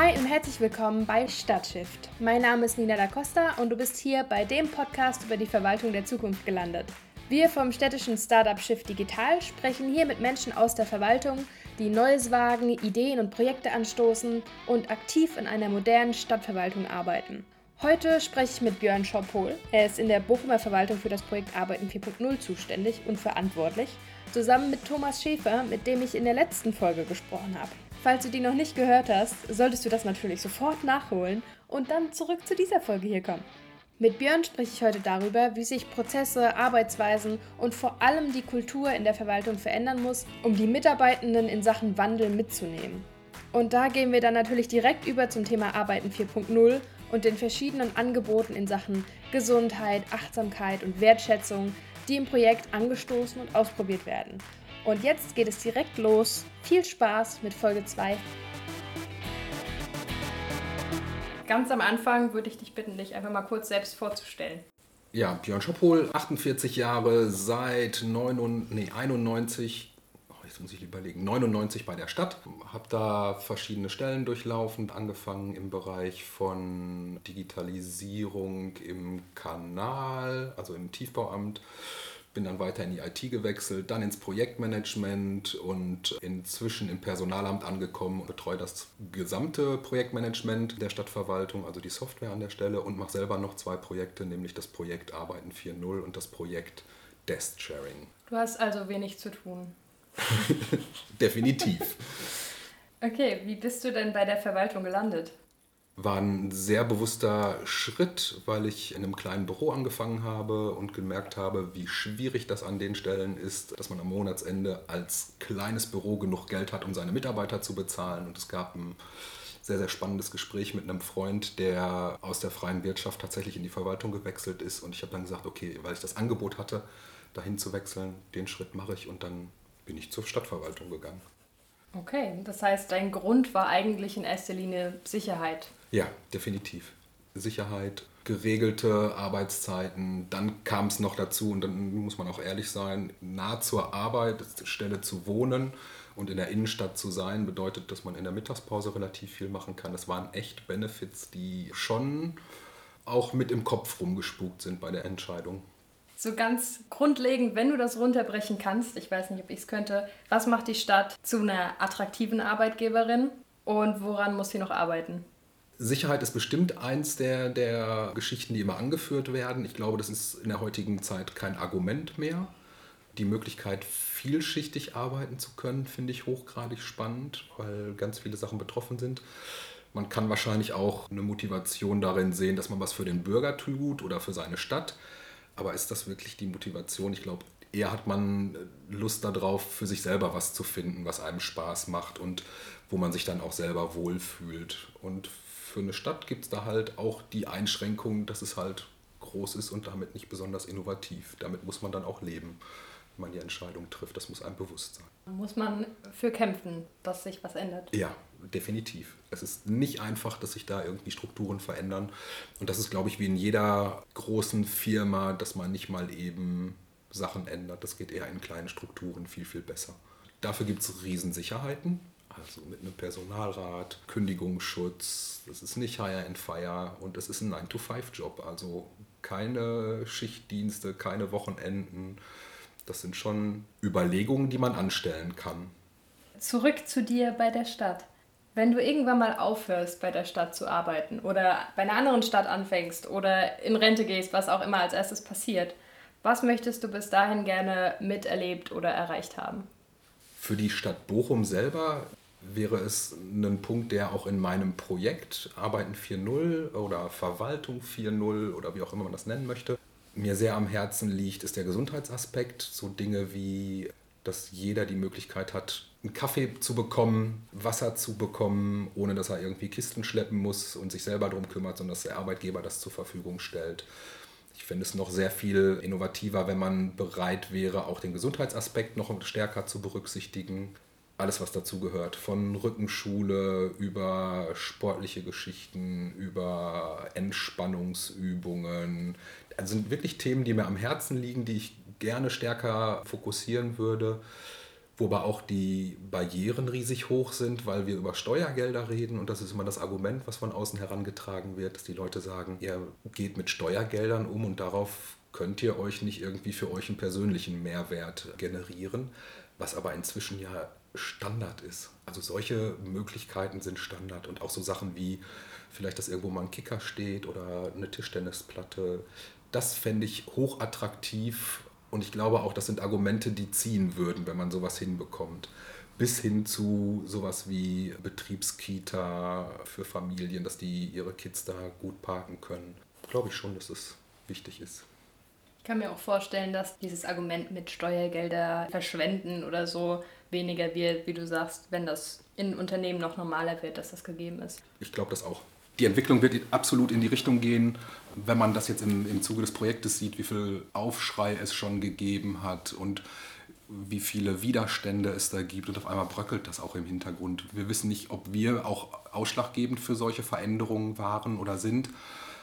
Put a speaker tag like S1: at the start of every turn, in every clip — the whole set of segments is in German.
S1: Hi und herzlich willkommen bei Stadtshift. Mein Name ist Nina da Costa und du bist hier bei dem Podcast über die Verwaltung der Zukunft gelandet. Wir vom städtischen Startup Shift Digital sprechen hier mit Menschen aus der Verwaltung, die Neues wagen, Ideen und Projekte anstoßen und aktiv in einer modernen Stadtverwaltung arbeiten. Heute spreche ich mit Björn Schopol. Er ist in der Bochumer Verwaltung für das Projekt Arbeiten 4.0 zuständig und verantwortlich, zusammen mit Thomas Schäfer, mit dem ich in der letzten Folge gesprochen habe. Falls du die noch nicht gehört hast, solltest du das natürlich sofort nachholen und dann zurück zu dieser Folge hier kommen. Mit Björn spreche ich heute darüber, wie sich Prozesse, Arbeitsweisen und vor allem die Kultur in der Verwaltung verändern muss, um die Mitarbeitenden in Sachen Wandel mitzunehmen. Und da gehen wir dann natürlich direkt über zum Thema Arbeiten 4.0 und den verschiedenen Angeboten in Sachen Gesundheit, Achtsamkeit und Wertschätzung, die im Projekt angestoßen und ausprobiert werden. Und jetzt geht es direkt los. Viel Spaß mit Folge 2. Ganz am Anfang würde ich dich bitten, dich einfach mal kurz selbst vorzustellen.
S2: Ja, Björn Schoppol, 48 Jahre, seit 9, nee, 91 jetzt muss ich überlegen, 99 bei der Stadt, habe da verschiedene Stellen durchlaufen, angefangen im Bereich von Digitalisierung im Kanal, also im Tiefbauamt, bin dann weiter in die IT gewechselt, dann ins Projektmanagement und inzwischen im Personalamt angekommen und betreue das gesamte Projektmanagement der Stadtverwaltung, also die Software an der Stelle und mache selber noch zwei Projekte, nämlich das Projekt Arbeiten 4.0 und das Projekt Desk Sharing.
S1: Du hast also wenig zu tun.
S2: Definitiv.
S1: Okay, wie bist du denn bei der Verwaltung gelandet?
S2: War ein sehr bewusster Schritt, weil ich in einem kleinen Büro angefangen habe und gemerkt habe, wie schwierig das an den Stellen ist, dass man am Monatsende als kleines Büro genug Geld hat, um seine Mitarbeiter zu bezahlen. Und es gab ein sehr, sehr spannendes Gespräch mit einem Freund, der aus der freien Wirtschaft tatsächlich in die Verwaltung gewechselt ist. Und ich habe dann gesagt, okay, weil ich das Angebot hatte, dahin zu wechseln, den Schritt mache ich und dann bin ich zur Stadtverwaltung gegangen.
S1: Okay, das heißt, dein Grund war eigentlich in erster Linie Sicherheit.
S2: Ja, definitiv. Sicherheit, geregelte Arbeitszeiten. Dann kam es noch dazu, und dann muss man auch ehrlich sein, nah zur Arbeitsstelle zu wohnen und in der Innenstadt zu sein, bedeutet, dass man in der Mittagspause relativ viel machen kann. Das waren echt Benefits, die schon auch mit im Kopf rumgespukt sind bei der Entscheidung
S1: so ganz grundlegend, wenn du das runterbrechen kannst, ich weiß nicht, ob ich es könnte, was macht die Stadt zu einer attraktiven Arbeitgeberin und woran muss sie noch arbeiten?
S2: Sicherheit ist bestimmt eins der, der Geschichten, die immer angeführt werden. Ich glaube, das ist in der heutigen Zeit kein Argument mehr. Die Möglichkeit, vielschichtig arbeiten zu können, finde ich hochgradig spannend, weil ganz viele Sachen betroffen sind. Man kann wahrscheinlich auch eine Motivation darin sehen, dass man was für den Bürger tut oder für seine Stadt. Aber ist das wirklich die Motivation? Ich glaube, eher hat man Lust darauf, für sich selber was zu finden, was einem Spaß macht und wo man sich dann auch selber wohlfühlt. Und für eine Stadt gibt es da halt auch die Einschränkung, dass es halt groß ist und damit nicht besonders innovativ. Damit muss man dann auch leben, wenn man die Entscheidung trifft. Das muss einem bewusst sein.
S1: Muss man für kämpfen, dass sich was ändert?
S2: Ja, definitiv. Es ist nicht einfach, dass sich da irgendwie Strukturen verändern. Und das ist, glaube ich, wie in jeder großen Firma, dass man nicht mal eben Sachen ändert. Das geht eher in kleinen Strukturen viel, viel besser. Dafür gibt es Riesensicherheiten. Also mit einem Personalrat, Kündigungsschutz, das ist nicht Hire and Fire und es ist ein 9-to-5-Job. Also keine Schichtdienste, keine Wochenenden. Das sind schon Überlegungen, die man anstellen kann.
S1: Zurück zu dir bei der Stadt. Wenn du irgendwann mal aufhörst, bei der Stadt zu arbeiten oder bei einer anderen Stadt anfängst oder in Rente gehst, was auch immer als erstes passiert, was möchtest du bis dahin gerne miterlebt oder erreicht haben?
S2: Für die Stadt Bochum selber wäre es ein Punkt, der auch in meinem Projekt Arbeiten 4.0 oder Verwaltung 4.0 oder wie auch immer man das nennen möchte, mir sehr am Herzen liegt, ist der Gesundheitsaspekt. So Dinge wie, dass jeder die Möglichkeit hat, einen Kaffee zu bekommen, Wasser zu bekommen, ohne dass er irgendwie Kisten schleppen muss und sich selber darum kümmert, sondern dass der Arbeitgeber das zur Verfügung stellt. Ich finde es noch sehr viel innovativer, wenn man bereit wäre, auch den Gesundheitsaspekt noch stärker zu berücksichtigen. Alles, was dazu gehört, von Rückenschule über sportliche Geschichten, über Entspannungsübungen. Das sind wirklich Themen, die mir am Herzen liegen, die ich gerne stärker fokussieren würde Wobei auch die Barrieren riesig hoch sind, weil wir über Steuergelder reden und das ist immer das Argument, was von außen herangetragen wird, dass die Leute sagen, ihr geht mit Steuergeldern um und darauf könnt ihr euch nicht irgendwie für euch einen persönlichen Mehrwert generieren, was aber inzwischen ja Standard ist. Also solche Möglichkeiten sind Standard und auch so Sachen wie vielleicht, dass irgendwo mal ein Kicker steht oder eine Tischtennisplatte. Das fände ich hochattraktiv und ich glaube auch, das sind Argumente, die ziehen würden, wenn man sowas hinbekommt. Bis hin zu sowas wie Betriebskita für Familien, dass die ihre Kids da gut parken können. Glaube ich schon, dass es wichtig ist.
S1: Ich kann mir auch vorstellen, dass dieses Argument mit Steuergelder verschwenden oder so weniger wird, wie du sagst, wenn das in Unternehmen noch normaler wird, dass das gegeben ist.
S2: Ich glaube das auch. Die Entwicklung wird absolut in die Richtung gehen, wenn man das jetzt im, im Zuge des Projektes sieht, wie viel Aufschrei es schon gegeben hat und wie viele Widerstände es da gibt und auf einmal bröckelt das auch im Hintergrund. Wir wissen nicht, ob wir auch ausschlaggebend für solche Veränderungen waren oder sind.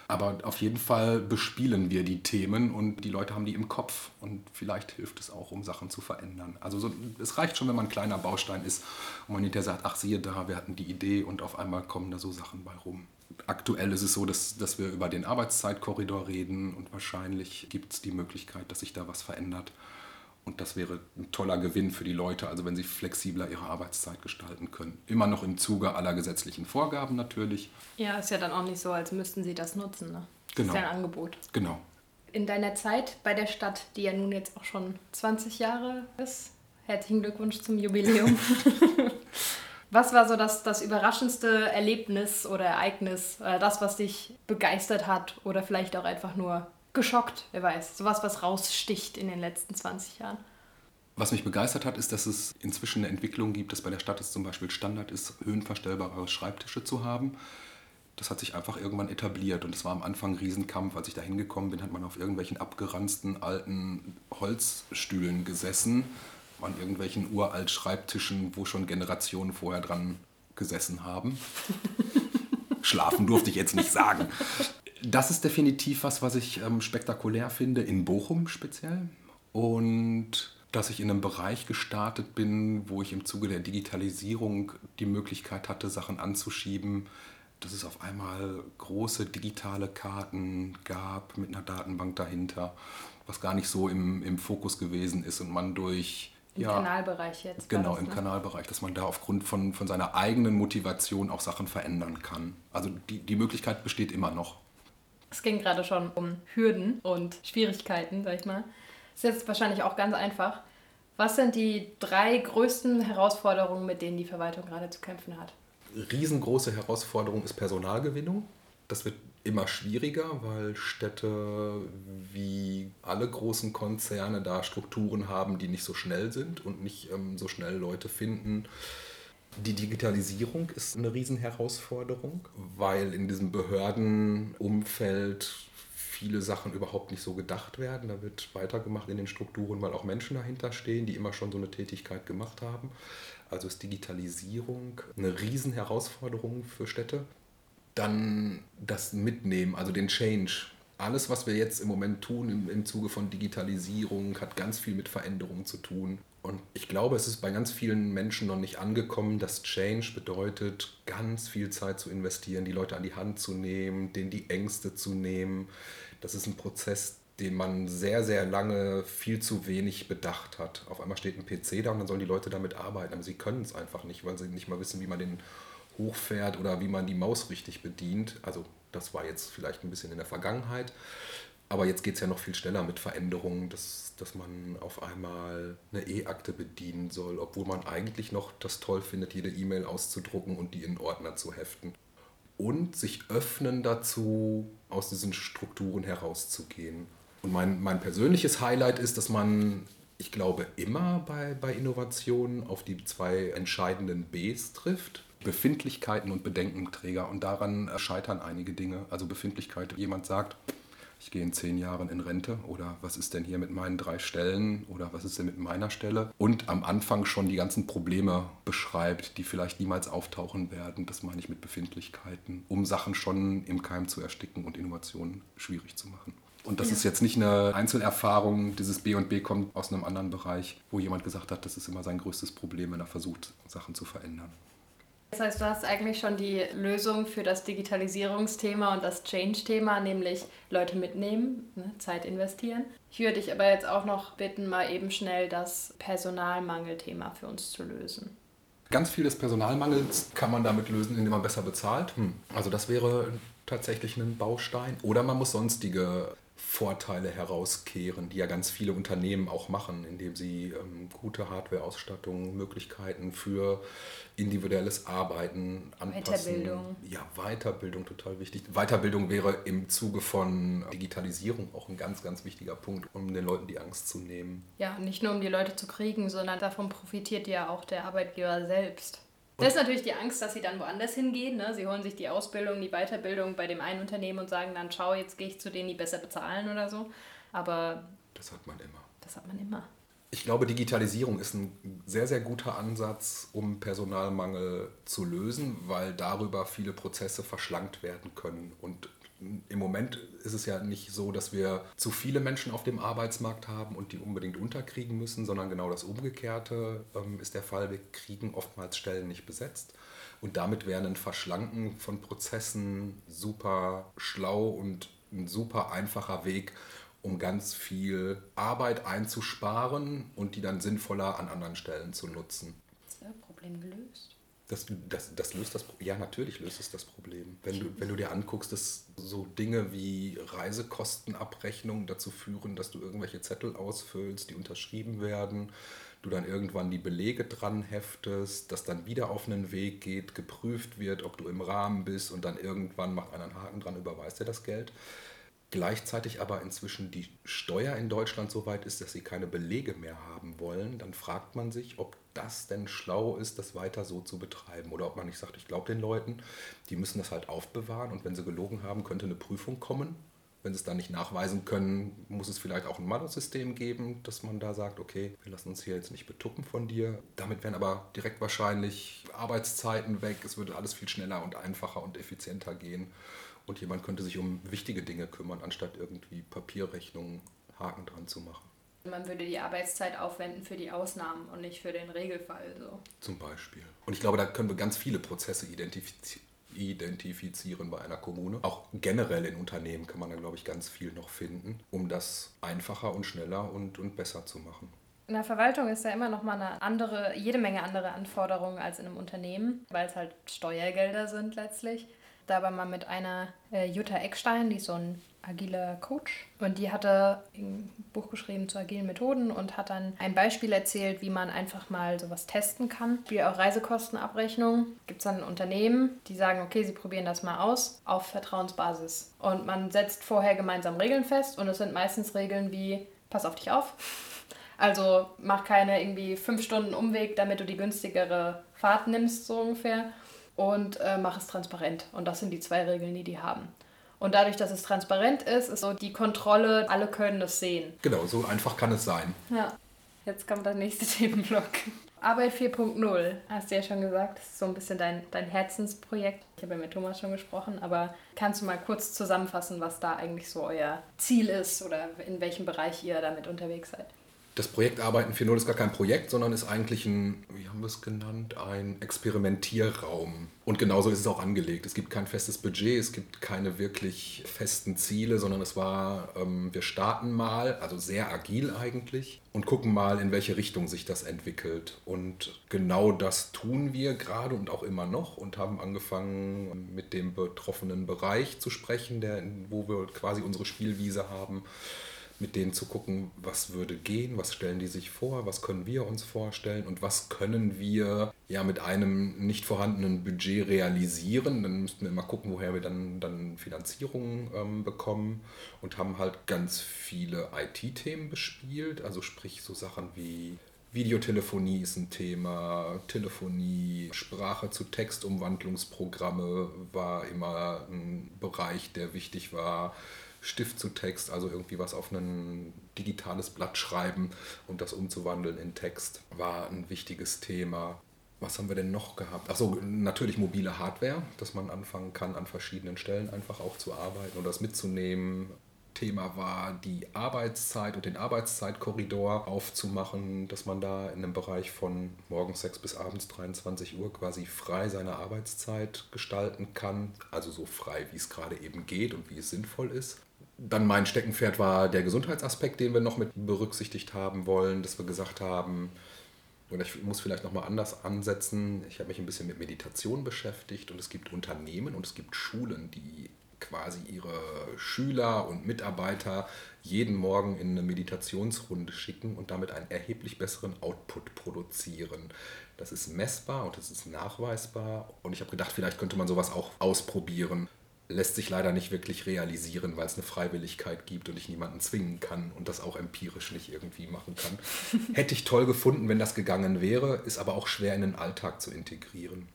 S2: Aber auf jeden Fall bespielen wir die Themen und die Leute haben die im Kopf und vielleicht hilft es auch, um Sachen zu verändern. Also so, es reicht schon, wenn man ein kleiner Baustein ist und man hinterher sagt, ach siehe da, wir hatten die Idee und auf einmal kommen da so Sachen bei rum. Aktuell ist es so, dass, dass wir über den Arbeitszeitkorridor reden und wahrscheinlich gibt es die Möglichkeit, dass sich da was verändert. Und das wäre ein toller Gewinn für die Leute, also wenn sie flexibler ihre Arbeitszeit gestalten können. Immer noch im Zuge aller gesetzlichen Vorgaben natürlich.
S1: Ja, ist ja dann auch nicht so, als müssten sie das nutzen. Ne? Das
S2: genau.
S1: ist ja ein Angebot.
S2: Genau.
S1: In deiner Zeit bei der Stadt, die ja nun jetzt auch schon 20 Jahre ist, herzlichen Glückwunsch zum Jubiläum. was war so das, das überraschendste Erlebnis oder Ereignis, oder das, was dich begeistert hat oder vielleicht auch einfach nur geschockt, wer weiß. Sowas, was raussticht in den letzten 20 Jahren.
S2: Was mich begeistert hat, ist, dass es inzwischen eine Entwicklung gibt, dass bei der Stadt es zum Beispiel Standard ist, höhenverstellbare Schreibtische zu haben. Das hat sich einfach irgendwann etabliert und es war am Anfang ein Riesenkampf. Als ich da hingekommen bin, hat man auf irgendwelchen abgeranzten alten Holzstühlen gesessen, an irgendwelchen uralt Schreibtischen, wo schon Generationen vorher dran gesessen haben. Schlafen durfte ich jetzt nicht sagen das ist definitiv was, was ich ähm, spektakulär finde, in Bochum speziell. Und dass ich in einem Bereich gestartet bin, wo ich im Zuge der Digitalisierung die Möglichkeit hatte, Sachen anzuschieben, dass es auf einmal große digitale Karten gab mit einer Datenbank dahinter, was gar nicht so im, im Fokus gewesen ist und man durch
S1: im ja, Kanalbereich jetzt.
S2: Genau, das, im ne? Kanalbereich, dass man da aufgrund von, von seiner eigenen Motivation auch Sachen verändern kann. Also die, die Möglichkeit besteht immer noch.
S1: Es ging gerade schon um Hürden und Schwierigkeiten, sag ich mal. Ist jetzt wahrscheinlich auch ganz einfach. Was sind die drei größten Herausforderungen, mit denen die Verwaltung gerade zu kämpfen hat?
S2: Riesengroße Herausforderung ist Personalgewinnung. Das wird immer schwieriger, weil Städte wie alle großen Konzerne da Strukturen haben, die nicht so schnell sind und nicht ähm, so schnell Leute finden die Digitalisierung ist eine Riesenherausforderung, weil in diesem Behördenumfeld viele Sachen überhaupt nicht so gedacht werden. Da wird weitergemacht in den Strukturen, weil auch Menschen dahinter stehen, die immer schon so eine Tätigkeit gemacht haben. Also ist Digitalisierung eine Riesenherausforderung für Städte. Dann das Mitnehmen, also den Change. Alles, was wir jetzt im Moment tun im, im Zuge von Digitalisierung, hat ganz viel mit Veränderungen zu tun. Und ich glaube, es ist bei ganz vielen Menschen noch nicht angekommen, dass Change bedeutet, ganz viel Zeit zu investieren, die Leute an die Hand zu nehmen, denen die Ängste zu nehmen. Das ist ein Prozess, den man sehr, sehr lange viel zu wenig bedacht hat. Auf einmal steht ein PC da und dann sollen die Leute damit arbeiten, aber sie können es einfach nicht, weil sie nicht mal wissen, wie man den hochfährt oder wie man die Maus richtig bedient. Also das war jetzt vielleicht ein bisschen in der Vergangenheit. Aber jetzt geht es ja noch viel schneller mit Veränderungen, dass, dass man auf einmal eine E-Akte bedienen soll, obwohl man eigentlich noch das toll findet, jede E-Mail auszudrucken und die in Ordner zu heften. Und sich öffnen dazu, aus diesen Strukturen herauszugehen. Und mein, mein persönliches Highlight ist, dass man, ich glaube, immer bei, bei Innovationen auf die zwei entscheidenden Bs trifft. Befindlichkeiten und Bedenkenträger. Und daran scheitern einige Dinge. Also Befindlichkeit, jemand sagt, ich gehe in zehn Jahren in Rente oder was ist denn hier mit meinen drei Stellen oder was ist denn mit meiner Stelle und am Anfang schon die ganzen Probleme beschreibt, die vielleicht niemals auftauchen werden, das meine ich mit Befindlichkeiten, um Sachen schon im Keim zu ersticken und Innovationen schwierig zu machen. Und das ja. ist jetzt nicht eine Einzelerfahrung, dieses B und B kommt aus einem anderen Bereich, wo jemand gesagt hat, das ist immer sein größtes Problem, wenn er versucht, Sachen zu verändern.
S1: Das heißt, du hast eigentlich schon die Lösung für das Digitalisierungsthema und das Change-Thema, nämlich Leute mitnehmen, ne, Zeit investieren. Ich würde dich aber jetzt auch noch bitten, mal eben schnell das Personalmangelthema für uns zu lösen.
S2: Ganz viel des Personalmangels kann man damit lösen, indem man besser bezahlt. Hm. Also das wäre tatsächlich ein Baustein. Oder man muss sonstige Vorteile herauskehren, die ja ganz viele Unternehmen auch machen, indem sie ähm, gute Hardware-Ausstattung, Möglichkeiten für individuelles Arbeiten anpassen. Weiterbildung. Ja, Weiterbildung total wichtig. Weiterbildung wäre im Zuge von Digitalisierung auch ein ganz, ganz wichtiger Punkt, um den Leuten die Angst zu nehmen.
S1: Ja, nicht nur um die Leute zu kriegen, sondern davon profitiert ja auch der Arbeitgeber selbst. Das ist natürlich die Angst, dass sie dann woanders hingehen. Ne? Sie holen sich die Ausbildung, die Weiterbildung bei dem einen Unternehmen und sagen dann, schau, jetzt gehe ich zu denen, die besser bezahlen oder so. Aber
S2: das hat man immer.
S1: Das hat man immer.
S2: Ich glaube, Digitalisierung ist ein sehr, sehr guter Ansatz, um Personalmangel zu lösen, weil darüber viele Prozesse verschlankt werden können und im Moment ist es ja nicht so, dass wir zu viele Menschen auf dem Arbeitsmarkt haben und die unbedingt unterkriegen müssen, sondern genau das Umgekehrte ähm, ist der Fall. Wir kriegen oftmals Stellen nicht besetzt. Und damit wäre ein Verschlanken von Prozessen super schlau und ein super einfacher Weg, um ganz viel Arbeit einzusparen und die dann sinnvoller an anderen Stellen zu nutzen.
S1: Das wäre Problem gelöst.
S2: Das, das, das löst das Ja, natürlich löst es das Problem. Wenn du, wenn du dir anguckst, dass so Dinge wie Reisekostenabrechnung dazu führen, dass du irgendwelche Zettel ausfüllst, die unterschrieben werden, du dann irgendwann die Belege dran heftest, das dann wieder auf einen Weg geht, geprüft wird, ob du im Rahmen bist und dann irgendwann macht einer einen Haken dran, überweist er das Geld gleichzeitig aber inzwischen die Steuer in Deutschland so weit ist, dass sie keine Belege mehr haben wollen, dann fragt man sich, ob das denn schlau ist, das weiter so zu betreiben. Oder ob man nicht sagt, ich glaube den Leuten, die müssen das halt aufbewahren und wenn sie gelogen haben, könnte eine Prüfung kommen. Wenn sie es dann nicht nachweisen können, muss es vielleicht auch ein Malus-System geben, dass man da sagt, okay, wir lassen uns hier jetzt nicht betuppen von dir. Damit wären aber direkt wahrscheinlich Arbeitszeiten weg. Es würde alles viel schneller und einfacher und effizienter gehen und jemand könnte sich um wichtige Dinge kümmern, anstatt irgendwie Papierrechnungen Haken dran zu machen.
S1: Man würde die Arbeitszeit aufwenden für die Ausnahmen und nicht für den Regelfall. So.
S2: Zum Beispiel. Und ich glaube, da können wir ganz viele Prozesse identifizieren identifizieren bei einer Kommune. Auch generell in Unternehmen kann man da, glaube ich, ganz viel noch finden, um das einfacher und schneller und, und besser zu machen.
S1: In der Verwaltung ist ja immer noch mal eine andere, jede Menge andere Anforderungen als in einem Unternehmen, weil es halt Steuergelder sind letztlich. Da war mal mit einer äh, Jutta Eckstein, die ist so ein agiler Coach. Und die hatte ein Buch geschrieben zu agilen Methoden und hat dann ein Beispiel erzählt, wie man einfach mal sowas testen kann. Wie auch Reisekostenabrechnung. Gibt es dann Unternehmen, die sagen, okay, sie probieren das mal aus auf Vertrauensbasis. Und man setzt vorher gemeinsam Regeln fest und es sind meistens Regeln wie, pass auf dich auf. Also mach keine irgendwie fünf Stunden Umweg, damit du die günstigere Fahrt nimmst, so ungefähr und äh, mach es transparent. Und das sind die zwei Regeln, die die haben. Und dadurch, dass es transparent ist, ist so die Kontrolle, alle können das sehen.
S2: Genau, so einfach kann es sein.
S1: Ja. Jetzt kommt der nächste Themenblock. Arbeit 4.0, hast du ja schon gesagt, das ist so ein bisschen dein, dein Herzensprojekt. Ich habe ja mit Thomas schon gesprochen, aber kannst du mal kurz zusammenfassen, was da eigentlich so euer Ziel ist oder in welchem Bereich ihr damit unterwegs seid?
S2: Das Projekt Arbeiten 4.0 ist gar kein Projekt, sondern ist eigentlich ein, wie haben wir es genannt, ein Experimentierraum. Und genauso ist es auch angelegt. Es gibt kein festes Budget, es gibt keine wirklich festen Ziele, sondern es war, ähm, wir starten mal, also sehr agil eigentlich, und gucken mal, in welche Richtung sich das entwickelt. Und genau das tun wir gerade und auch immer noch und haben angefangen, mit dem betroffenen Bereich zu sprechen, der, wo wir quasi unsere Spielwiese haben mit denen zu gucken, was würde gehen, was stellen die sich vor, was können wir uns vorstellen und was können wir ja mit einem nicht vorhandenen Budget realisieren. Dann müssten wir immer gucken, woher wir dann, dann Finanzierung ähm, bekommen und haben halt ganz viele IT-Themen bespielt, also sprich so Sachen wie Videotelefonie ist ein Thema, Telefonie, Sprache zu Textumwandlungsprogramme war immer ein Bereich, der wichtig war. Stift zu Text, also irgendwie was auf ein digitales Blatt schreiben und das umzuwandeln in Text, war ein wichtiges Thema. Was haben wir denn noch gehabt? Achso, natürlich mobile Hardware, dass man anfangen kann, an verschiedenen Stellen einfach auch zu arbeiten und das mitzunehmen. Thema war, die Arbeitszeit und den Arbeitszeitkorridor aufzumachen, dass man da in einem Bereich von morgens 6 bis abends 23 Uhr quasi frei seine Arbeitszeit gestalten kann. Also so frei, wie es gerade eben geht und wie es sinnvoll ist. Dann mein Steckenpferd war der Gesundheitsaspekt, den wir noch mit berücksichtigt haben wollen, dass wir gesagt haben, oder ich muss vielleicht nochmal anders ansetzen. Ich habe mich ein bisschen mit Meditation beschäftigt und es gibt Unternehmen und es gibt Schulen, die quasi ihre Schüler und Mitarbeiter jeden Morgen in eine Meditationsrunde schicken und damit einen erheblich besseren Output produzieren. Das ist messbar und das ist nachweisbar und ich habe gedacht, vielleicht könnte man sowas auch ausprobieren. Lässt sich leider nicht wirklich realisieren, weil es eine Freiwilligkeit gibt und ich niemanden zwingen kann und das auch empirisch nicht irgendwie machen kann. Hätte ich toll gefunden, wenn das gegangen wäre, ist aber auch schwer in den Alltag zu integrieren.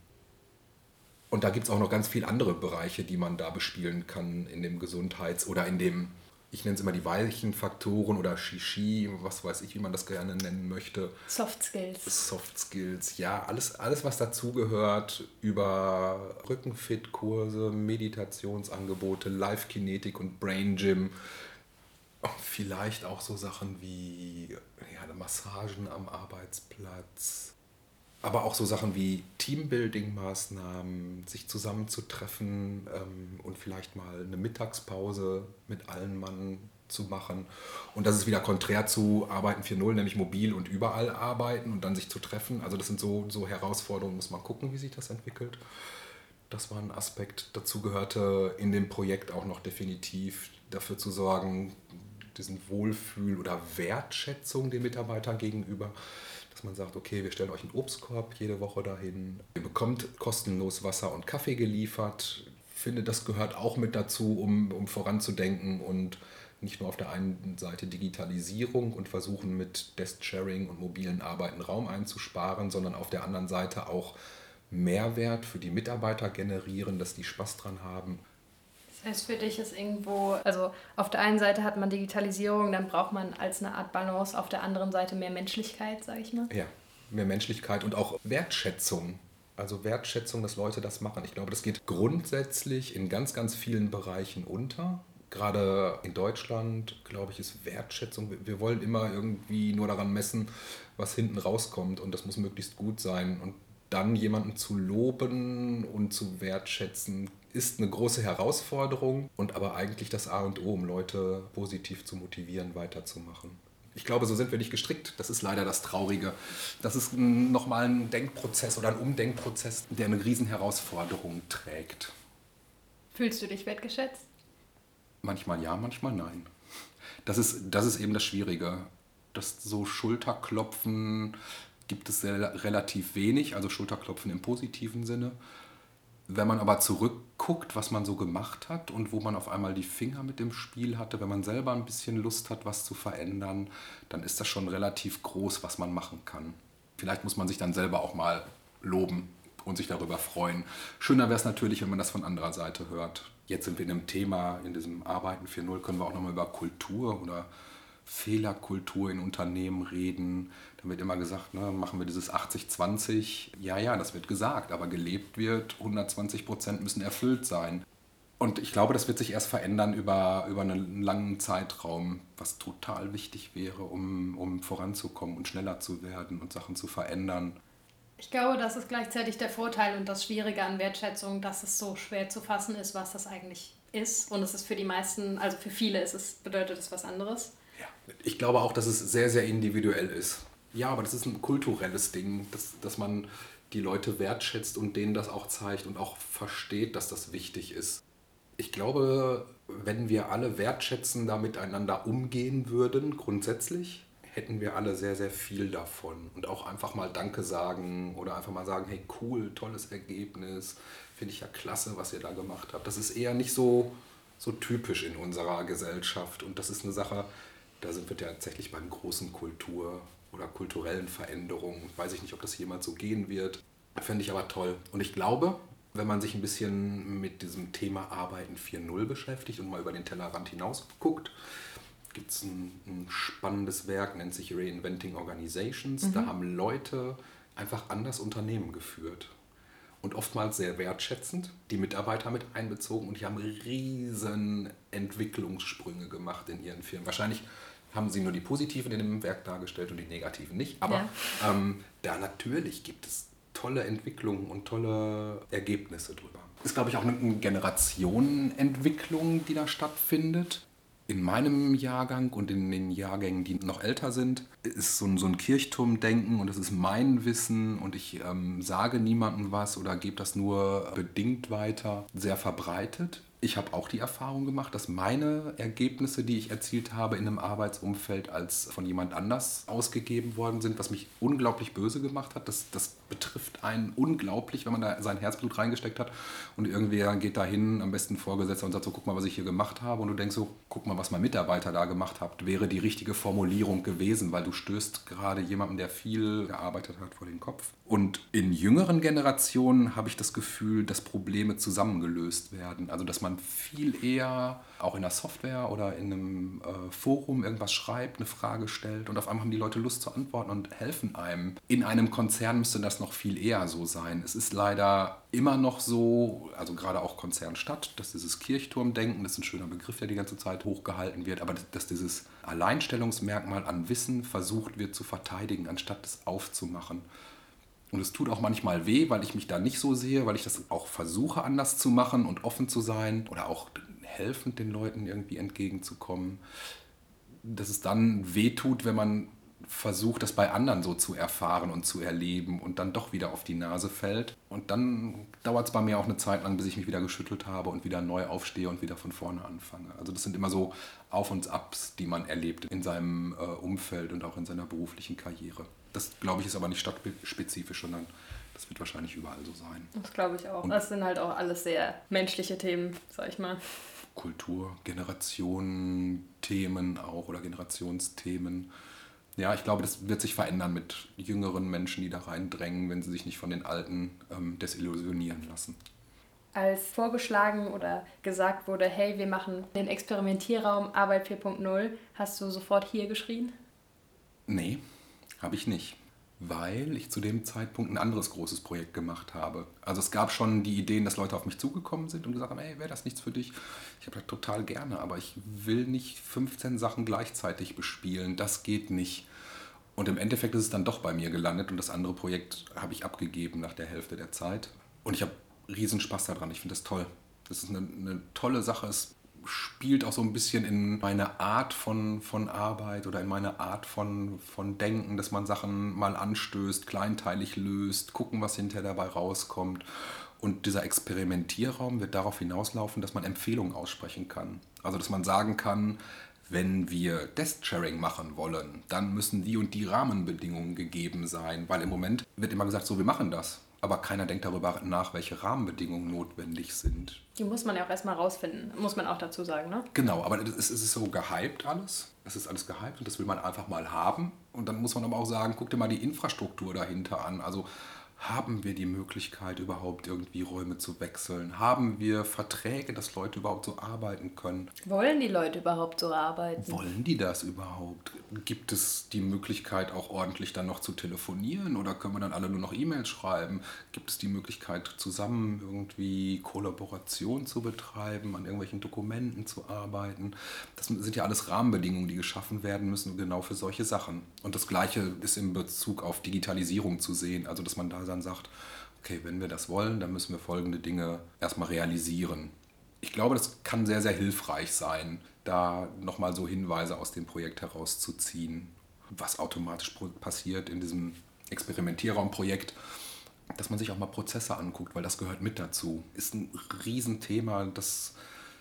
S2: Und da gibt es auch noch ganz viele andere Bereiche, die man da bespielen kann in dem Gesundheits- oder in dem, ich nenne es immer die weichen Faktoren oder Shishi, was weiß ich, wie man das gerne nennen möchte.
S1: Soft Skills.
S2: Soft Skills, ja, alles, alles was dazugehört über Rückenfit-Kurse, Meditationsangebote, Live-Kinetik und Brain Gym. Vielleicht auch so Sachen wie ja, Massagen am Arbeitsplatz, aber auch so Sachen wie Teambuilding-Maßnahmen, sich zusammenzutreffen ähm, und vielleicht mal eine Mittagspause mit allen Mann zu machen. Und das ist wieder konträr zu Arbeiten 4.0, nämlich mobil und überall arbeiten und dann sich zu treffen. Also das sind so, so Herausforderungen, muss man gucken, wie sich das entwickelt. Das war ein Aspekt. Dazu gehörte in dem Projekt auch noch definitiv dafür zu sorgen, diesen Wohlfühl oder Wertschätzung den Mitarbeitern gegenüber dass man sagt, okay, wir stellen euch einen Obstkorb jede Woche dahin. Ihr bekommt kostenlos Wasser und Kaffee geliefert. Ich finde, das gehört auch mit dazu, um, um voranzudenken und nicht nur auf der einen Seite Digitalisierung und versuchen mit Desk-Sharing und mobilen Arbeiten Raum einzusparen, sondern auf der anderen Seite auch Mehrwert für die Mitarbeiter generieren, dass die Spaß dran haben
S1: heißt, für dich ist irgendwo, also auf der einen Seite hat man Digitalisierung, dann braucht man als eine Art Balance, auf der anderen Seite mehr Menschlichkeit, sage ich mal.
S2: Ja, mehr Menschlichkeit und auch Wertschätzung. Also Wertschätzung, dass Leute das machen. Ich glaube, das geht grundsätzlich in ganz, ganz vielen Bereichen unter. Gerade in Deutschland, glaube ich, ist Wertschätzung. Wir wollen immer irgendwie nur daran messen, was hinten rauskommt und das muss möglichst gut sein. Und dann jemanden zu loben und zu wertschätzen, ist eine große Herausforderung und aber eigentlich das A und O, um Leute positiv zu motivieren, weiterzumachen. Ich glaube, so sind wir nicht gestrickt. Das ist leider das Traurige. Das ist nochmal ein Denkprozess oder ein Umdenkprozess, der eine Riesenherausforderung trägt.
S1: Fühlst du dich wertgeschätzt?
S2: Manchmal ja, manchmal nein. Das ist, das ist eben das Schwierige. Das so Schulterklopfen gibt es sehr, relativ wenig, also Schulterklopfen im positiven Sinne. Wenn man aber zurückguckt, was man so gemacht hat und wo man auf einmal die Finger mit dem Spiel hatte, wenn man selber ein bisschen Lust hat, was zu verändern, dann ist das schon relativ groß, was man machen kann. Vielleicht muss man sich dann selber auch mal loben und sich darüber freuen. Schöner wäre es natürlich, wenn man das von anderer Seite hört. Jetzt sind wir in einem Thema, in diesem Arbeiten 4.0 können wir auch nochmal über Kultur oder Fehlerkultur in Unternehmen reden. Da wird immer gesagt, ne, machen wir dieses 80-20. Ja, ja, das wird gesagt, aber gelebt wird, 120 Prozent müssen erfüllt sein. Und ich glaube, das wird sich erst verändern über, über einen langen Zeitraum, was total wichtig wäre, um, um voranzukommen und schneller zu werden und Sachen zu verändern.
S1: Ich glaube, das ist gleichzeitig der Vorteil und das Schwierige an Wertschätzung, dass es so schwer zu fassen ist, was das eigentlich ist. Und es ist für die meisten, also für viele ist es, bedeutet es was anderes.
S2: Ich glaube auch, dass es sehr, sehr individuell ist. Ja, aber das ist ein kulturelles Ding, dass, dass man die Leute wertschätzt und denen das auch zeigt und auch versteht, dass das wichtig ist. Ich glaube, wenn wir alle wertschätzender miteinander umgehen würden, grundsätzlich, hätten wir alle sehr, sehr viel davon. Und auch einfach mal Danke sagen oder einfach mal sagen, hey cool, tolles Ergebnis, finde ich ja klasse, was ihr da gemacht habt. Das ist eher nicht so, so typisch in unserer Gesellschaft. Und das ist eine Sache, da sind wir tatsächlich beim großen Kultur- oder kulturellen Veränderungen. Weiß ich nicht, ob das jemals so gehen wird. Fände ich aber toll. Und ich glaube, wenn man sich ein bisschen mit diesem Thema Arbeiten 4.0 beschäftigt und mal über den Tellerrand hinaus guckt, gibt es ein, ein, spannendes Werk, nennt sich Reinventing Organizations. Mhm. Da haben Leute einfach anders Unternehmen geführt. und oftmals sehr wertschätzend, die Mitarbeiter mit einbezogen und die haben riesen Entwicklungssprünge gemacht in ihren Firmen. Wahrscheinlich haben sie nur die positiven in dem Werk dargestellt und die negativen nicht, aber ja. ähm, da natürlich gibt es tolle Entwicklungen und tolle Ergebnisse drüber. Ist, glaube ich, auch eine Generationenentwicklung, die da stattfindet in meinem Jahrgang und in den Jahrgängen, die noch älter sind, ist so ein, so ein Kirchturmdenken und das ist mein Wissen und ich ähm, sage niemandem was oder gebe das nur bedingt weiter, sehr verbreitet ich habe auch die Erfahrung gemacht, dass meine Ergebnisse, die ich erzielt habe in einem Arbeitsumfeld, als von jemand anders ausgegeben worden sind, was mich unglaublich böse gemacht hat. Das, das betrifft einen unglaublich, wenn man da sein Herzblut reingesteckt hat und irgendwer geht da hin, am besten Vorgesetzter und sagt so, guck mal, was ich hier gemacht habe und du denkst so, guck mal, was mein Mitarbeiter da gemacht hat, wäre die richtige Formulierung gewesen, weil du stößt gerade jemandem, der viel gearbeitet hat, vor den Kopf. Und in jüngeren Generationen habe ich das Gefühl, dass Probleme zusammengelöst werden. Also dass man viel eher auch in der Software oder in einem äh, Forum irgendwas schreibt, eine Frage stellt und auf einmal haben die Leute Lust zu antworten und helfen einem. In einem Konzern müsste das noch viel eher so sein. Es ist leider immer noch so, also gerade auch Konzernstadt, dass dieses Kirchturmdenken, das ist ein schöner Begriff, der die ganze Zeit hochgehalten wird, aber dass dieses Alleinstellungsmerkmal an Wissen versucht wird zu verteidigen, anstatt es aufzumachen. Und es tut auch manchmal weh, weil ich mich da nicht so sehe, weil ich das auch versuche anders zu machen und offen zu sein oder auch helfend den Leuten irgendwie entgegenzukommen. Dass es dann weh tut, wenn man versucht, das bei anderen so zu erfahren und zu erleben und dann doch wieder auf die Nase fällt. Und dann dauert es bei mir auch eine Zeit lang, bis ich mich wieder geschüttelt habe und wieder neu aufstehe und wieder von vorne anfange. Also das sind immer so Auf und Abs, die man erlebt in seinem äh, Umfeld und auch in seiner beruflichen Karriere. Das, glaube ich, ist aber nicht stadtspezifisch, sondern das wird wahrscheinlich überall so sein.
S1: Das glaube ich auch. Und das sind halt auch alles sehr menschliche Themen, sag ich mal.
S2: Kultur, Generationen, Themen auch oder Generationsthemen. Ja, ich glaube, das wird sich verändern mit jüngeren Menschen, die da reindrängen, wenn sie sich nicht von den Alten ähm, desillusionieren lassen.
S1: Als vorgeschlagen oder gesagt wurde, hey, wir machen den Experimentierraum Arbeit 4.0, hast du sofort hier geschrien?
S2: Nee, habe ich nicht, weil ich zu dem Zeitpunkt ein anderes großes Projekt gemacht habe. Also es gab schon die Ideen, dass Leute auf mich zugekommen sind und gesagt haben, hey, wäre das nichts für dich? Ich habe das total gerne, aber ich will nicht 15 Sachen gleichzeitig bespielen. Das geht nicht. Und im Endeffekt ist es dann doch bei mir gelandet und das andere Projekt habe ich abgegeben nach der Hälfte der Zeit. Und ich habe riesen Spaß daran. Ich finde das toll. Das ist eine, eine tolle Sache. Es spielt auch so ein bisschen in meine Art von, von Arbeit oder in meine Art von, von Denken, dass man Sachen mal anstößt, kleinteilig löst, gucken, was hinterher dabei rauskommt. Und dieser Experimentierraum wird darauf hinauslaufen, dass man Empfehlungen aussprechen kann. Also dass man sagen kann, wenn wir Desk-Sharing machen wollen, dann müssen die und die Rahmenbedingungen gegeben sein, weil im Moment wird immer gesagt, so wir machen das aber keiner denkt darüber nach, welche Rahmenbedingungen notwendig sind.
S1: Die muss man ja auch erstmal rausfinden, muss man auch dazu sagen, ne?
S2: Genau, aber es ist so gehypt alles. Es ist alles gehypt und das will man einfach mal haben. Und dann muss man aber auch sagen, guck dir mal die Infrastruktur dahinter an. Also haben wir die Möglichkeit, überhaupt irgendwie Räume zu wechseln? Haben wir Verträge, dass Leute überhaupt so arbeiten können?
S1: Wollen die Leute überhaupt so arbeiten?
S2: Wollen die das überhaupt? Gibt es die Möglichkeit, auch ordentlich dann noch zu telefonieren oder können wir dann alle nur noch E-Mails schreiben? Gibt es die Möglichkeit, zusammen irgendwie Kollaboration zu betreiben, an irgendwelchen Dokumenten zu arbeiten? Das sind ja alles Rahmenbedingungen, die geschaffen werden müssen, genau für solche Sachen. Und das Gleiche ist in Bezug auf Digitalisierung zu sehen, also dass man da dann sagt, okay, wenn wir das wollen, dann müssen wir folgende Dinge erstmal realisieren. Ich glaube, das kann sehr, sehr hilfreich sein, da nochmal so Hinweise aus dem Projekt herauszuziehen, was automatisch passiert in diesem Experimentierraumprojekt, dass man sich auch mal Prozesse anguckt, weil das gehört mit dazu. Ist ein Riesenthema, das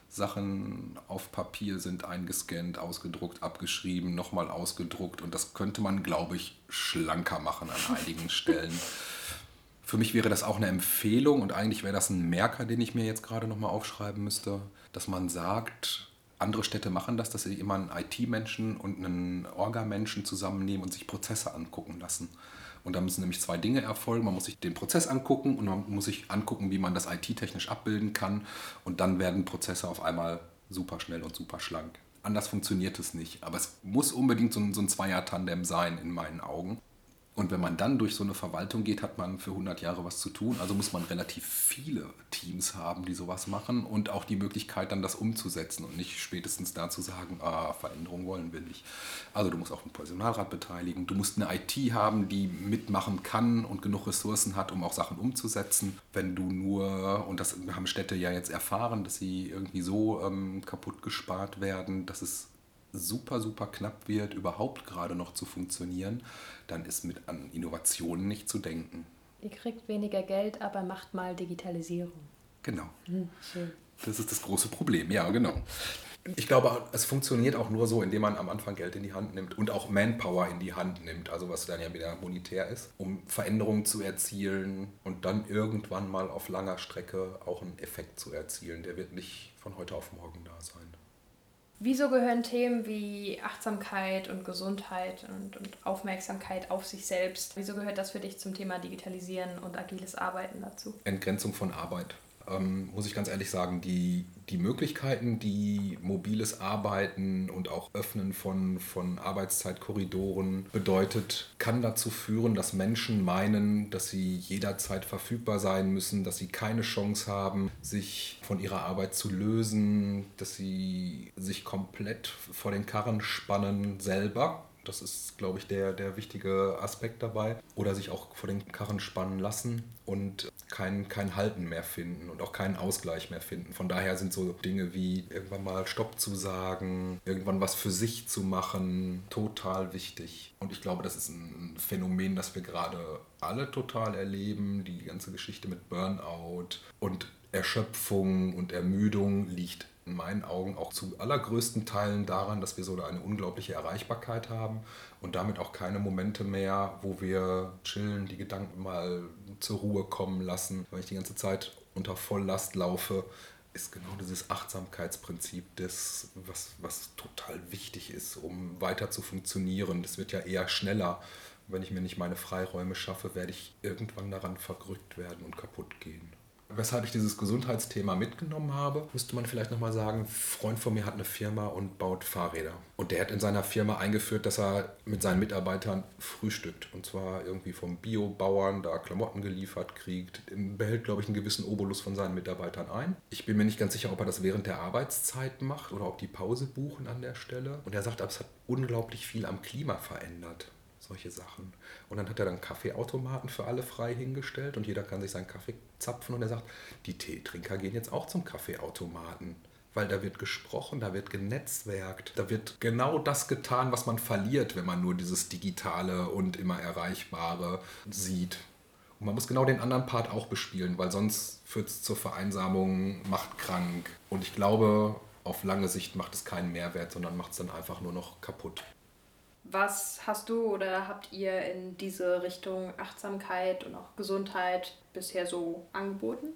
S2: Sachen auf Papier sind eingescannt, ausgedruckt, abgeschrieben, nochmal ausgedruckt und das könnte man, glaube ich, schlanker machen an einigen Stellen. Für mich wäre das auch eine Empfehlung und eigentlich wäre das ein Merker, den ich mir jetzt gerade nochmal aufschreiben müsste, dass man sagt, andere Städte machen das, dass sie immer einen IT-Menschen und einen Orga-Menschen zusammennehmen und sich Prozesse angucken lassen. Und da müssen nämlich zwei Dinge erfolgen. Man muss sich den Prozess angucken und man muss sich angucken, wie man das IT-technisch abbilden kann. Und dann werden Prozesse auf einmal super schnell und super schlank. Anders funktioniert es nicht. Aber es muss unbedingt so ein, so ein Zweier-Tandem sein in meinen Augen. Und wenn man dann durch so eine Verwaltung geht, hat man für 100 Jahre was zu tun. Also muss man relativ viele Teams haben, die sowas machen und auch die Möglichkeit, dann das umzusetzen und nicht spätestens dazu sagen, ah, Veränderung wollen wir nicht. Also du musst auch einen Personalrat beteiligen. Du musst eine IT haben, die mitmachen kann und genug Ressourcen hat, um auch Sachen umzusetzen. Wenn du nur, und das haben Städte ja jetzt erfahren, dass sie irgendwie so ähm, kaputt gespart werden, dass es super, super knapp wird, überhaupt gerade noch zu funktionieren, dann ist mit an Innovationen nicht zu denken.
S1: Ihr kriegt weniger Geld, aber macht mal Digitalisierung.
S2: Genau. Hm, schön. Das ist das große Problem, ja, genau. Ich glaube, es funktioniert auch nur so, indem man am Anfang Geld in die Hand nimmt und auch Manpower in die Hand nimmt, also was dann ja wieder monetär ist, um Veränderungen zu erzielen und dann irgendwann mal auf langer Strecke auch einen Effekt zu erzielen. Der wird nicht von heute auf morgen da sein.
S1: Wieso gehören Themen wie Achtsamkeit und Gesundheit und, und, Aufmerksamkeit auf sich selbst, wieso gehört das für dich zum Thema Digitalisieren und agiles Arbeiten dazu?
S2: Entgrenzung von Arbeit ähm, muss ich ganz ehrlich sagen, die, die Möglichkeiten, die mobiles Arbeiten und auch Öffnen von, von Arbeitszeitkorridoren bedeutet, kann dazu führen, dass Menschen meinen, dass sie jederzeit verfügbar sein müssen, dass sie keine Chance haben, sich von ihrer Arbeit zu lösen, dass sie sich komplett vor den Karren spannen selber das ist, glaube ich, der, der wichtige Aspekt dabei. Oder sich auch vor den Karren spannen lassen und kein, kein Halten mehr finden und auch keinen Ausgleich mehr finden. Von daher sind so Dinge wie irgendwann mal Stopp zu sagen, irgendwann was für sich zu machen, total wichtig. Und ich glaube, das ist ein Phänomen, das wir gerade alle total erleben. Die ganze Geschichte mit Burnout und Erschöpfung und Ermüdung liegt in meinen Augen auch zu allergrößten Teilen daran, dass wir so eine unglaubliche Erreichbarkeit haben und damit auch keine Momente mehr, wo wir chillen, die Gedanken mal zur Ruhe kommen lassen. Wenn ich die ganze Zeit unter Volllast laufe, ist genau dieses Achtsamkeitsprinzip das, was, was total wichtig ist, um weiter zu funktionieren. Das wird ja eher schneller. Wenn ich mir nicht meine Freiräume schaffe, werde ich irgendwann daran verrückt werden und kaputt gehen. Weshalb ich dieses Gesundheitsthema mitgenommen habe, müsste man vielleicht nochmal sagen, ein Freund von mir hat eine Firma und baut Fahrräder. Und der hat in seiner Firma eingeführt, dass er mit seinen Mitarbeitern frühstückt. Und zwar irgendwie vom Biobauern da Klamotten geliefert kriegt. Behält, glaube ich, einen gewissen Obolus von seinen Mitarbeitern ein. Ich bin mir nicht ganz sicher, ob er das während der Arbeitszeit macht oder ob die Pause buchen an der Stelle. Und er sagt, es hat unglaublich viel am Klima verändert solche Sachen. Und dann hat er dann Kaffeeautomaten für alle frei hingestellt und jeder kann sich seinen Kaffee zapfen und er sagt, die Teetrinker gehen jetzt auch zum Kaffeeautomaten. Weil da wird gesprochen, da wird genetzwerkt, da wird genau das getan, was man verliert, wenn man nur dieses Digitale und immer Erreichbare sieht. Und man muss genau den anderen Part auch bespielen, weil sonst führt es zur Vereinsamung, macht krank. Und ich glaube, auf lange Sicht macht es keinen Mehrwert, sondern macht es dann einfach nur noch kaputt.
S1: Was hast du oder habt ihr in diese Richtung Achtsamkeit und auch Gesundheit bisher so angeboten?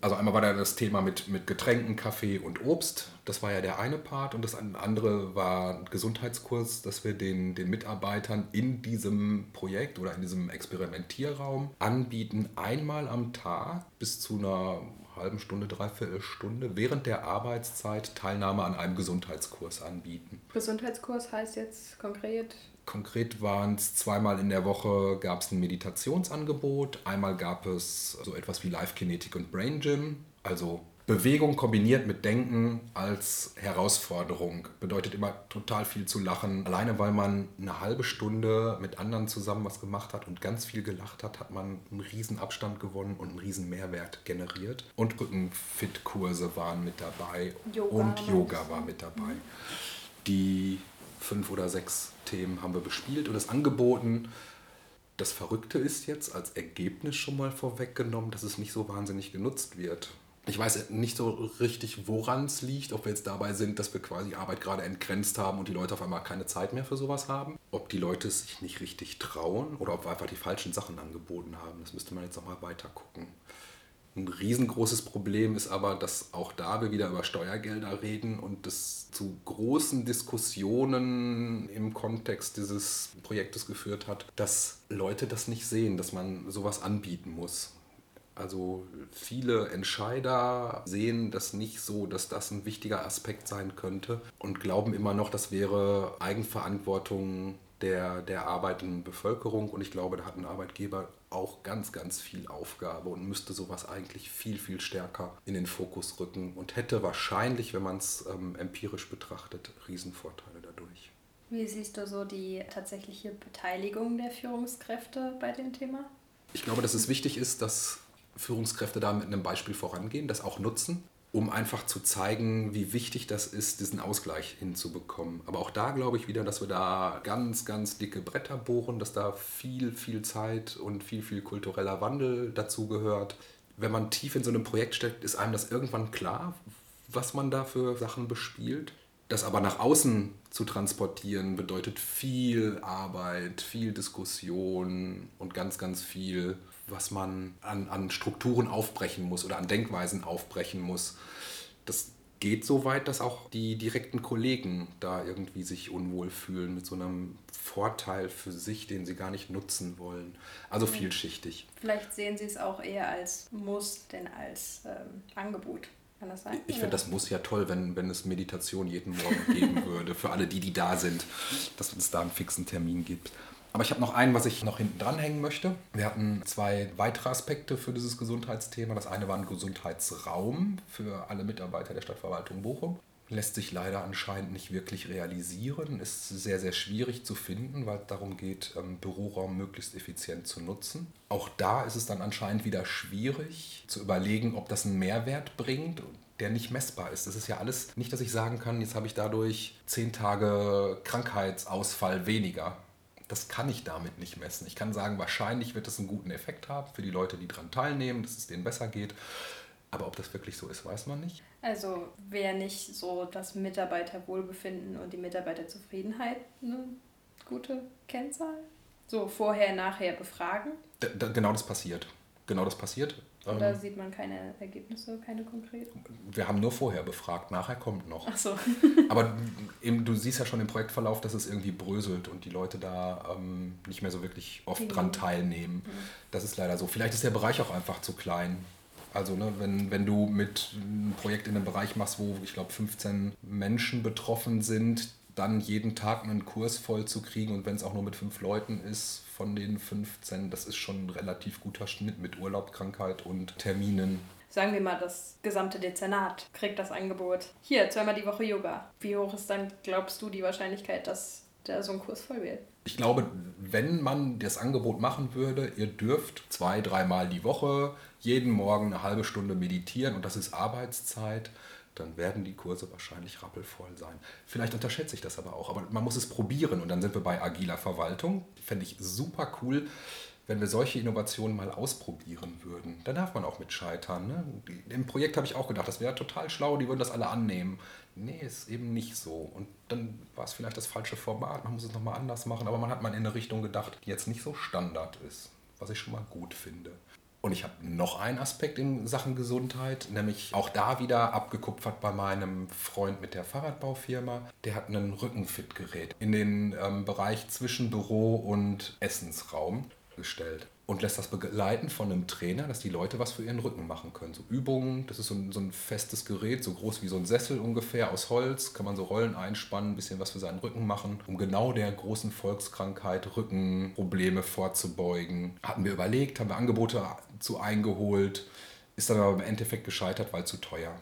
S2: Also einmal war da das Thema mit, mit Getränken, Kaffee und Obst. Das war ja der eine Part. Und das andere war ein Gesundheitskurs, dass wir den, den Mitarbeitern in diesem Projekt oder in diesem Experimentierraum anbieten, einmal am Tag bis zu einer halben Stunde, dreiviertel Stunde während der Arbeitszeit Teilnahme an einem Gesundheitskurs anbieten.
S1: Gesundheitskurs heißt jetzt konkret?
S2: Konkret waren es zweimal in der Woche gab es ein Meditationsangebot, einmal gab es so etwas wie Live Kinetic und Brain Gym, also Bewegung kombiniert mit Denken als Herausforderung bedeutet immer total viel zu lachen. Alleine weil man eine halbe Stunde mit anderen zusammen was gemacht hat und ganz viel gelacht hat, hat man einen riesen Abstand gewonnen und einen riesen Mehrwert generiert. Und Rückenfit-Kurse waren mit dabei Yoga und Yoga war mit dabei. Die fünf oder sechs Themen haben wir bespielt und es angeboten. Das Verrückte ist jetzt als Ergebnis schon mal vorweggenommen, dass es nicht so wahnsinnig genutzt wird. Ich weiß nicht so richtig, woran es liegt, ob wir jetzt dabei sind, dass wir quasi Arbeit gerade entgrenzt haben und die Leute auf einmal keine Zeit mehr für sowas haben. Ob die Leute sich nicht richtig trauen oder ob wir einfach die falschen Sachen angeboten haben. Das müsste man jetzt nochmal weiter gucken. Ein riesengroßes Problem ist aber, dass auch da wir wieder über Steuergelder reden und das zu großen Diskussionen im Kontext dieses Projektes geführt hat, dass Leute das nicht sehen, dass man sowas anbieten muss. Also viele Entscheider sehen das nicht so, dass das ein wichtiger Aspekt sein könnte und glauben immer noch, das wäre Eigenverantwortung der, der arbeitenden Bevölkerung. Und ich glaube, da hat ein Arbeitgeber auch ganz, ganz viel Aufgabe und müsste sowas eigentlich viel, viel stärker in den Fokus rücken und hätte wahrscheinlich, wenn man es ähm, empirisch betrachtet, Riesenvorteile dadurch.
S1: Wie siehst du so die tatsächliche Beteiligung der Führungskräfte bei dem Thema?
S2: Ich glaube, dass es wichtig ist, dass Führungskräfte da mit einem Beispiel vorangehen, das auch nutzen um einfach zu zeigen, wie wichtig das ist, diesen Ausgleich hinzubekommen. Aber auch da glaube ich wieder, dass wir da ganz, ganz dicke Bretter bohren, dass da viel, viel Zeit und viel, viel kultureller Wandel dazu gehört. Wenn man tief in so einem Projekt steckt, ist einem das irgendwann klar, was man da für Sachen bespielt. Das aber nach außen zu transportieren, bedeutet viel Arbeit, viel Diskussion und ganz, ganz viel was man an, an Strukturen aufbrechen muss oder an Denkweisen aufbrechen muss. Das geht so weit, dass auch die direkten Kollegen da irgendwie sich unwohl fühlen mit so einem Vorteil für sich, den sie gar nicht nutzen wollen. Also vielschichtig.
S1: Vielleicht sehen sie es auch eher als Muss, denn als ähm, Angebot. Kann das sein?
S2: Ich finde, das muss ja toll, wenn, wenn es Meditation jeden Morgen geben würde, für alle die, die da sind, dass es da einen fixen Termin gibt. Aber ich habe noch einen, was ich noch hinten dranhängen möchte. Wir hatten zwei weitere Aspekte für dieses Gesundheitsthema. Das eine war ein Gesundheitsraum für alle Mitarbeiter der Stadtverwaltung Bochum. Lässt sich leider anscheinend nicht wirklich realisieren, ist sehr, sehr schwierig zu finden, weil es darum geht, ähm, Büroraum möglichst effizient zu nutzen. Auch da ist es dann anscheinend wieder schwierig zu überlegen, ob das einen Mehrwert bringt der nicht messbar ist. Das ist ja alles nicht, dass ich sagen kann, jetzt habe ich dadurch zehn Tage Krankheitsausfall weniger das kann ich damit nicht messen. Ich kann sagen, wahrscheinlich wird es einen guten Effekt haben für die Leute, die daran teilnehmen, dass es denen besser geht. Aber ob das wirklich so ist, weiß man nicht.
S1: Also wäre nicht so das Mitarbeiterwohlbefinden und die Mitarbeiterzufriedenheit eine gute Kennzahl? So vorher, nachher befragen?
S2: D genau das passiert. Genau das passiert.
S1: Oder ähm, sieht man keine Ergebnisse, keine konkreten?
S2: Wir haben nur vorher befragt, nachher kommt noch.
S1: Ach so.
S2: Aber eben, du siehst ja schon im Projektverlauf, dass es irgendwie bröselt und die Leute da ähm, nicht mehr so wirklich oft mhm. dran teilnehmen. Mhm. Das ist leider so. Vielleicht ist der Bereich auch einfach zu klein. Also ne, wenn, wenn du mit einem Projekt in einem Bereich machst, wo ich glaube 15 Menschen betroffen sind, dann jeden Tag einen Kurs voll zu kriegen und wenn es auch nur mit fünf Leuten ist, von den 15, das ist schon ein relativ guter Schnitt mit Urlaub, Krankheit und Terminen.
S1: Sagen wir mal, das gesamte Dezernat kriegt das Angebot. Hier, zweimal die Woche Yoga. Wie hoch ist dann, glaubst du, die Wahrscheinlichkeit, dass da so ein Kurs voll wird?
S2: Ich glaube, wenn man das Angebot machen würde, ihr dürft zwei, dreimal die Woche jeden Morgen eine halbe Stunde meditieren und das ist Arbeitszeit dann werden die Kurse wahrscheinlich rappelvoll sein. Vielleicht unterschätze ich das aber auch, aber man muss es probieren und dann sind wir bei agiler Verwaltung. Fände ich super cool, wenn wir solche Innovationen mal ausprobieren würden. Da darf man auch mit scheitern. Ne? Im Projekt habe ich auch gedacht, das wäre total schlau, die würden das alle annehmen. Nee, ist eben nicht so. Und dann war es vielleicht das falsche Format, man muss es nochmal anders machen, aber man hat mal in eine Richtung gedacht, die jetzt nicht so Standard ist, was ich schon mal gut finde. Und ich habe noch einen Aspekt in Sachen Gesundheit, nämlich auch da wieder abgekupfert bei meinem Freund mit der Fahrradbaufirma. Der hat ein Rückenfitgerät in den ähm, Bereich zwischen Büro und Essensraum gestellt und lässt das begleiten von einem Trainer, dass die Leute was für ihren Rücken machen können. So Übungen, das ist so ein, so ein festes Gerät, so groß wie so ein Sessel ungefähr aus Holz, kann man so Rollen einspannen, ein bisschen was für seinen Rücken machen, um genau der großen Volkskrankheit Rückenprobleme vorzubeugen. Hatten wir überlegt, haben wir Angebote zu eingeholt, ist dann aber im Endeffekt gescheitert, weil zu teuer.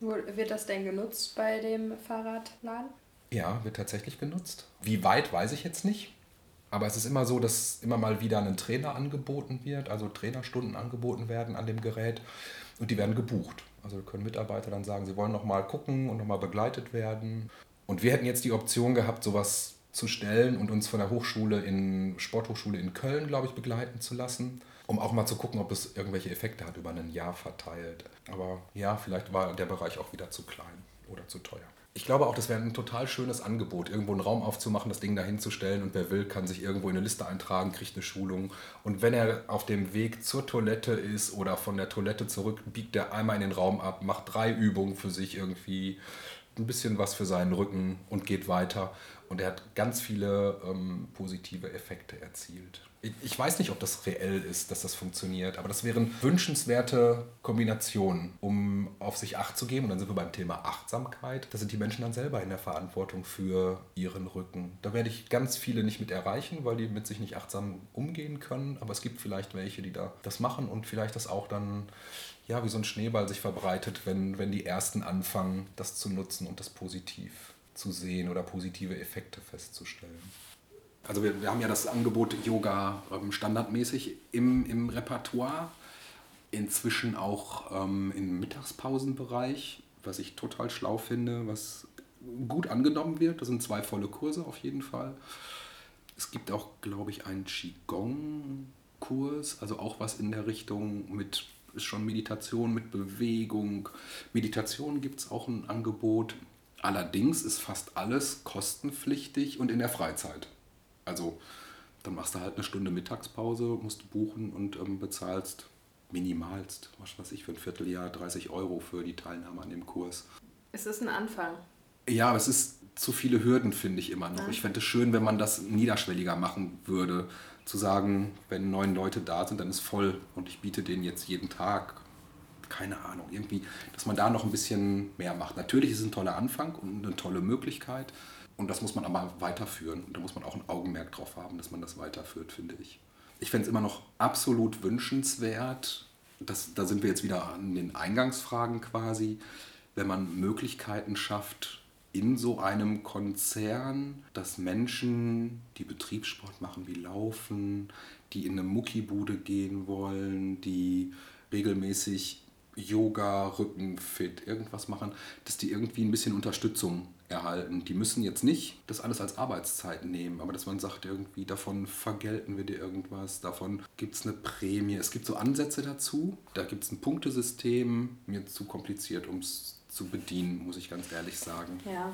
S1: Wird das denn genutzt bei dem Fahrradladen?
S2: Ja, wird tatsächlich genutzt. Wie weit, weiß ich jetzt nicht. Aber es ist immer so, dass immer mal wieder ein Trainer angeboten wird, also Trainerstunden angeboten werden an dem Gerät und die werden gebucht. Also können Mitarbeiter dann sagen, sie wollen noch mal gucken und noch mal begleitet werden. Und wir hätten jetzt die Option gehabt, sowas zu stellen und uns von der Hochschule in Sporthochschule in Köln, glaube ich, begleiten zu lassen, um auch mal zu gucken, ob es irgendwelche Effekte hat über ein Jahr verteilt. Aber ja, vielleicht war der Bereich auch wieder zu klein oder zu teuer. Ich glaube auch, das wäre ein total schönes Angebot, irgendwo einen Raum aufzumachen, das Ding da hinzustellen und wer will, kann sich irgendwo in eine Liste eintragen, kriegt eine Schulung. Und wenn er auf dem Weg zur Toilette ist oder von der Toilette zurück, biegt er einmal in den Raum ab, macht drei Übungen für sich irgendwie, ein bisschen was für seinen Rücken und geht weiter. Und er hat ganz viele ähm, positive Effekte erzielt. Ich weiß nicht, ob das reell ist, dass das funktioniert, aber das wären wünschenswerte Kombinationen, um auf sich Acht zu geben. Und dann sind wir beim Thema Achtsamkeit. Da sind die Menschen dann selber in der Verantwortung für ihren Rücken. Da werde ich ganz viele nicht mit erreichen, weil die mit sich nicht achtsam umgehen können. Aber es gibt vielleicht welche, die da das machen und vielleicht das auch dann ja, wie so ein Schneeball sich verbreitet, wenn, wenn die Ersten anfangen, das zu nutzen und das positiv zu sehen oder positive Effekte festzustellen. Also wir, wir haben ja das Angebot Yoga ähm, standardmäßig im, im Repertoire, inzwischen auch ähm, im Mittagspausenbereich, was ich total schlau finde, was gut angenommen wird. Das sind zwei volle Kurse auf jeden Fall. Es gibt auch, glaube ich, einen Qigong-Kurs, also auch was in der Richtung mit, ist schon Meditation mit Bewegung. Meditation gibt es auch ein Angebot. Allerdings ist fast alles kostenpflichtig und in der Freizeit. Also dann machst du halt eine Stunde Mittagspause, musst du buchen und ähm, bezahlst minimalst, was weiß ich, für ein Vierteljahr 30 Euro für die Teilnahme an dem Kurs.
S1: Es ist ein Anfang.
S2: Ja, aber es ist zu viele Hürden, finde ich immer noch. Ja. Ich fände es schön, wenn man das niederschwelliger machen würde. Zu sagen, wenn neun Leute da sind, dann ist voll und ich biete denen jetzt jeden Tag. Keine Ahnung, irgendwie, dass man da noch ein bisschen mehr macht. Natürlich ist es ein toller Anfang und eine tolle Möglichkeit. Und das muss man aber weiterführen. Und da muss man auch ein Augenmerk drauf haben, dass man das weiterführt, finde ich. Ich fände es immer noch absolut wünschenswert, das, da sind wir jetzt wieder an den Eingangsfragen quasi, wenn man Möglichkeiten schafft, in so einem Konzern, dass Menschen, die Betriebssport machen wie Laufen, die in eine Muckibude gehen wollen, die regelmäßig Yoga, Rückenfit, irgendwas machen, dass die irgendwie ein bisschen Unterstützung erhalten. Die müssen jetzt nicht das alles als Arbeitszeit nehmen, aber dass man sagt, irgendwie davon vergelten wir dir irgendwas, davon gibt es eine Prämie. Es gibt so Ansätze dazu. Da gibt es ein Punktesystem, mir zu kompliziert, um es zu bedienen, muss ich ganz ehrlich sagen.
S1: Ja.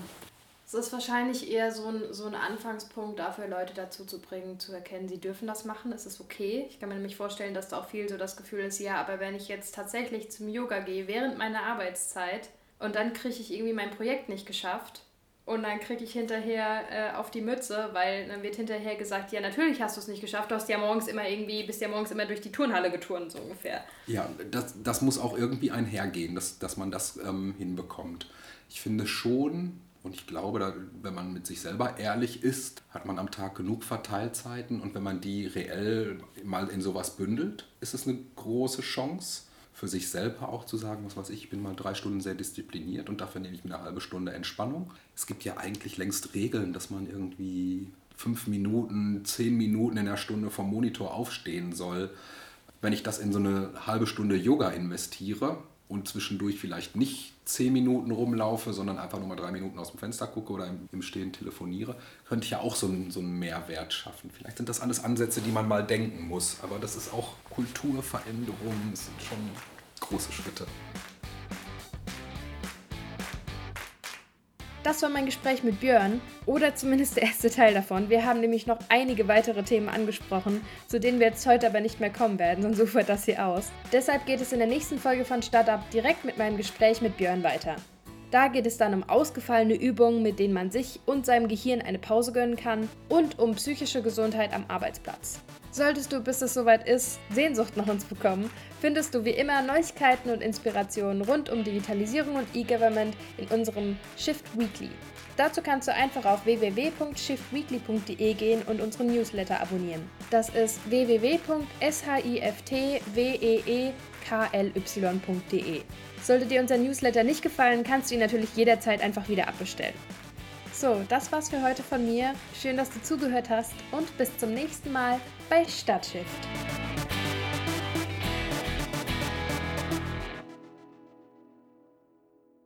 S1: Es ist wahrscheinlich eher so ein, so ein Anfangspunkt dafür, Leute dazu zu bringen, zu erkennen, sie dürfen das machen, es ist okay. Ich kann mir nämlich vorstellen, dass da auch viel so das Gefühl ist, ja, aber wenn ich jetzt tatsächlich zum Yoga gehe während meiner Arbeitszeit und dann kriege ich irgendwie mein Projekt nicht geschafft, und dann kriege ich hinterher äh, auf die Mütze, weil dann wird hinterher gesagt, ja, natürlich hast du es nicht geschafft, du hast ja morgens immer irgendwie, bist ja morgens immer durch die Turnhalle geturnt, so ungefähr.
S2: Ja, das, das muss auch irgendwie einhergehen, dass, dass man das ähm, hinbekommt. Ich finde schon, und ich glaube, wenn man mit sich selber ehrlich ist, hat man am Tag genug Verteilzeiten und wenn man die reell mal in sowas bündelt, ist es eine große Chance für sich selber auch zu sagen, was weiß ich, ich bin mal drei Stunden sehr diszipliniert und dafür nehme ich mir eine halbe Stunde Entspannung. Es gibt ja eigentlich längst Regeln, dass man irgendwie fünf Minuten, zehn Minuten in der Stunde vom Monitor aufstehen soll. Wenn ich das in so eine halbe Stunde Yoga investiere und zwischendurch vielleicht nicht zehn Minuten rumlaufe, sondern einfach nur mal drei Minuten aus dem Fenster gucke oder im, Stehen telefoniere, könnte ich ja auch so einen, so einen Mehrwert schaffen. Vielleicht sind das alles Ansätze, die man mal denken muss, aber das ist auch Kulturveränderung, das sind schon große Schritte.
S1: Das war mein Gespräch mit Björn oder zumindest der erste Teil davon. Wir haben nämlich noch einige weitere Themen angesprochen, zu denen wir jetzt heute aber nicht mehr kommen werden, sonst ufert das hier aus. Deshalb geht es in der nächsten Folge von Startup direkt mit meinem Gespräch mit Björn weiter. Da geht es dann um ausgefallene Übungen, mit denen man sich und seinem Gehirn eine Pause gönnen kann und um psychische Gesundheit am Arbeitsplatz. Solltest du, bis es soweit ist, Sehnsucht nach uns bekommen, findest du wie immer Neuigkeiten und Inspirationen rund um Digitalisierung und E-Government in unserem Shift Weekly. Dazu kannst du einfach auf www.shiftweekly.de gehen und unseren Newsletter abonnieren. Das ist www.shiftweekly.de. Sollte dir unser Newsletter nicht gefallen, kannst du ihn natürlich jederzeit einfach wieder abbestellen. So, das war's für heute von mir. Schön, dass du zugehört hast und bis zum nächsten Mal bei Stadtshift.